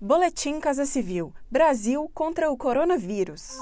Boletim Casa Civil: Brasil contra o coronavírus.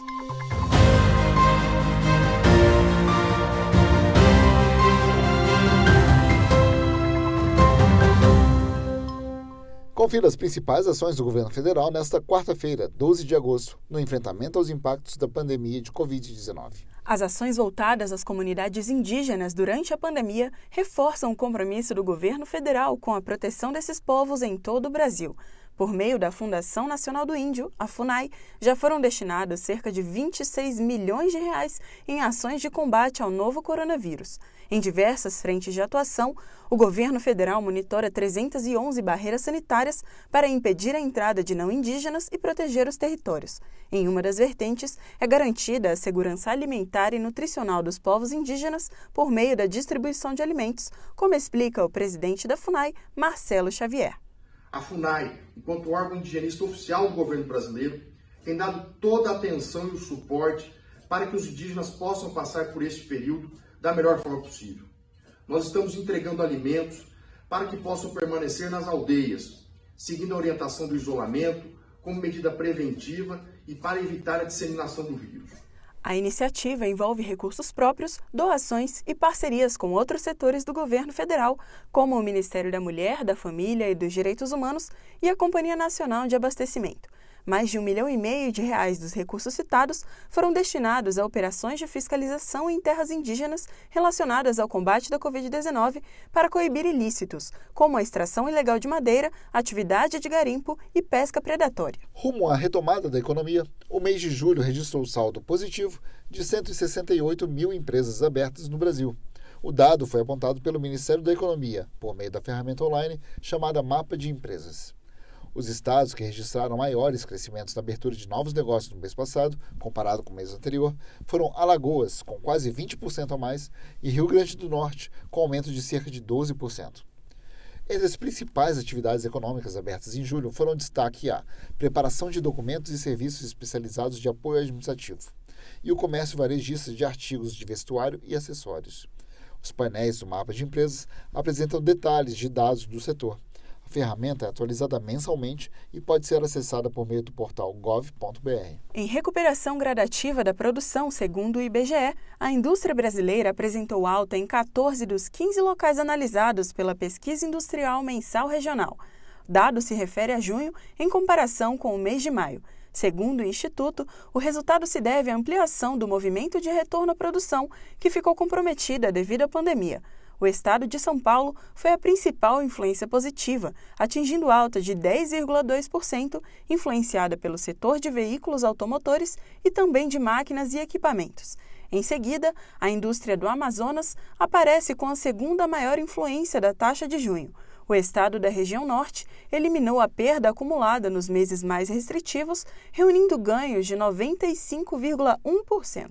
Confira as principais ações do governo federal nesta quarta-feira, 12 de agosto, no enfrentamento aos impactos da pandemia de Covid-19. As ações voltadas às comunidades indígenas durante a pandemia reforçam o compromisso do governo federal com a proteção desses povos em todo o Brasil. Por meio da Fundação Nacional do Índio, a FUNAI, já foram destinados cerca de 26 milhões de reais em ações de combate ao novo coronavírus. Em diversas frentes de atuação, o governo federal monitora 311 barreiras sanitárias para impedir a entrada de não indígenas e proteger os territórios. Em uma das vertentes, é garantida a segurança alimentar e nutricional dos povos indígenas por meio da distribuição de alimentos, como explica o presidente da FUNAI, Marcelo Xavier. A FUNAI, enquanto órgão indigenista oficial do governo brasileiro, tem dado toda a atenção e o suporte para que os indígenas possam passar por este período da melhor forma possível. Nós estamos entregando alimentos para que possam permanecer nas aldeias, seguindo a orientação do isolamento como medida preventiva e para evitar a disseminação do vírus. A iniciativa envolve recursos próprios, doações e parcerias com outros setores do governo federal, como o Ministério da Mulher, da Família e dos Direitos Humanos e a Companhia Nacional de Abastecimento. Mais de um milhão e meio de reais dos recursos citados foram destinados a operações de fiscalização em terras indígenas relacionadas ao combate da Covid-19 para coibir ilícitos, como a extração ilegal de madeira, atividade de garimpo e pesca predatória. Rumo à retomada da economia, o mês de julho registrou saldo positivo de 168 mil empresas abertas no Brasil. O dado foi apontado pelo Ministério da Economia, por meio da ferramenta online chamada Mapa de Empresas. Os estados que registraram maiores crescimentos na abertura de novos negócios no mês passado, comparado com o mês anterior, foram Alagoas, com quase 20% a mais, e Rio Grande do Norte, com aumento de cerca de 12%. Entre as principais atividades econômicas abertas em julho foram destaque a preparação de documentos e serviços especializados de apoio administrativo e o comércio varejista de artigos de vestuário e acessórios. Os painéis do mapa de empresas apresentam detalhes de dados do setor, a ferramenta é atualizada mensalmente e pode ser acessada por meio do portal gov.br. Em recuperação gradativa da produção, segundo o IBGE, a indústria brasileira apresentou alta em 14 dos 15 locais analisados pela Pesquisa Industrial Mensal Regional. Dado se refere a junho em comparação com o mês de maio. Segundo o Instituto, o resultado se deve à ampliação do movimento de retorno à produção, que ficou comprometida devido à pandemia o estado de São Paulo foi a principal influência positiva, atingindo alta de 10,2%, influenciada pelo setor de veículos automotores e também de máquinas e equipamentos. Em seguida, a indústria do Amazonas aparece com a segunda maior influência da taxa de junho. O estado da região norte eliminou a perda acumulada nos meses mais restritivos, reunindo ganhos de 95,1%.